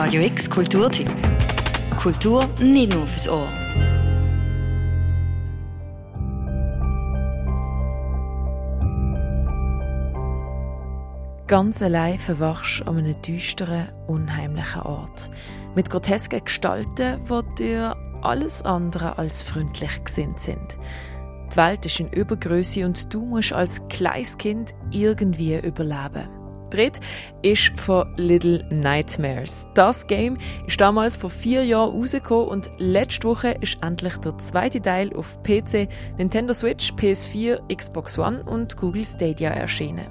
Radio X Kulturtipp. Kultur nicht nur fürs Ohr. Ganz allein verwachst an einem düsteren, unheimlichen Ort. Mit grotesken Gestalten, die dir alles andere als freundlich gesinnt sind. Die Welt ist in Übergröße und du musst als kleines Kind irgendwie überleben. Dritt ist von Little Nightmares. Das Game ist damals vor vier Jahren rausgekommen und letzte Woche ist endlich der zweite Teil auf PC, Nintendo Switch, PS4, Xbox One und Google Stadia erschienen.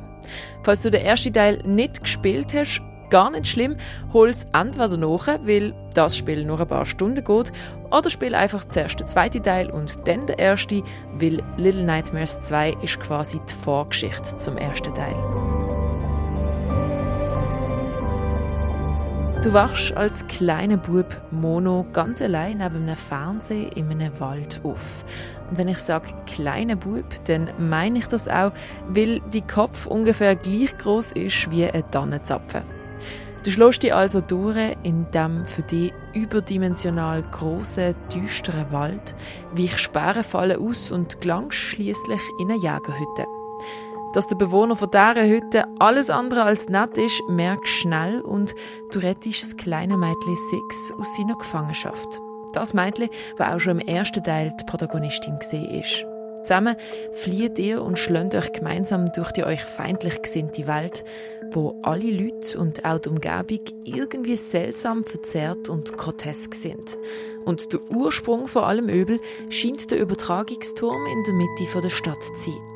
Falls du den ersten Teil nicht gespielt hast, gar nicht schlimm, hol es entweder nach, weil das Spiel nur ein paar Stunden geht, oder spiel einfach zuerst den zweiten Teil und dann den ersten, weil Little Nightmares 2 ist quasi die Vorgeschichte zum ersten Teil. Du wachst als kleiner Bub Mono ganz allein neben einem Fernseher in einem Wald auf. Und wenn ich sage kleiner Bub, dann meine ich das auch, weil die Kopf ungefähr gleich groß ist wie ein Tannenzapfen. Du schlägst dich also durch in dem für dich überdimensional großen, düsteren Wald, weichst Sperren fallen aus und gelangst schließlich in eine Jägerhütte. Dass der Bewohner von dieser Hütte alles andere als nett ist, merkst schnell und du rettest das kleine Mädchen Six aus seiner Gefangenschaft. Das Mädchen, das auch schon im ersten Teil die Protagonistin ist. Zusammen flieht ihr und schlönt euch gemeinsam durch die euch feindlich gesinnte Welt, wo alle Leute und auch die Umgebung irgendwie seltsam verzerrt und grotesk sind. Und der Ursprung von allem Übel scheint der Übertragungsturm in der Mitte der Stadt zu sein.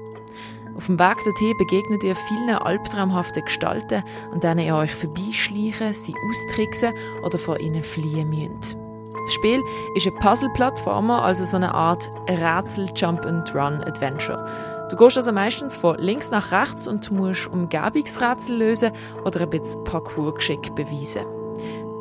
Auf dem Weg dorthin begegnet ihr vielen albtraumhaften Gestalten, an denen ihr euch vorbeischleichen, sie austricksen oder vor ihnen fliehen müsst. Das Spiel ist ein Puzzle-Plattformer, also so eine Art Rätsel-Jump-and-Run-Adventure. Du gehst also meistens von links nach rechts und musst Umgebungsrätsel lösen oder ein bisschen Parcours-Geschick beweisen.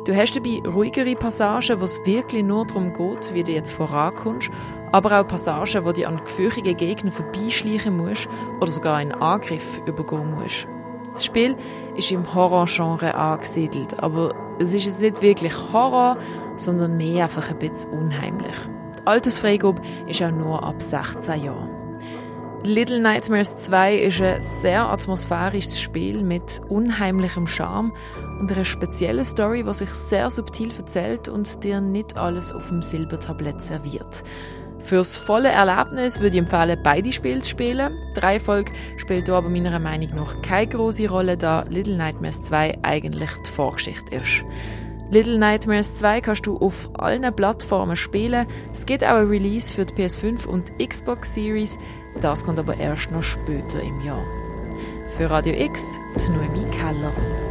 Du hast dabei ruhigere Passagen, wo es wirklich nur darum geht, wie du jetzt vorankommst, aber auch Passagen, wo du an gefürchtigen Gegner vorbeischleichen musst oder sogar einen Angriff übergehen musst. Das Spiel ist im Horror-Genre angesiedelt, aber es ist jetzt nicht wirklich Horror, sondern mehr einfach ein bisschen unheimlich. Die Altersfreigabe ist auch nur ab 16 Jahren. Little Nightmares 2 ist ein sehr atmosphärisches Spiel mit unheimlichem Charme und einer speziellen Story, die sich sehr subtil erzählt und dir nicht alles auf dem Silbertablett serviert. Fürs volle Erlebnis würde ich empfehlen, beide Spiele zu spielen. Die Reihenfolge spielt hier aber meiner Meinung nach keine große Rolle, da Little Nightmares 2 eigentlich die Vorgeschichte ist. Little Nightmares 2 kannst du auf allen Plattformen spielen. Es gibt auch ein Release für die PS5 und Xbox Series. Das kommt aber erst noch später im Jahr. Für Radio X, die Noemi Keller.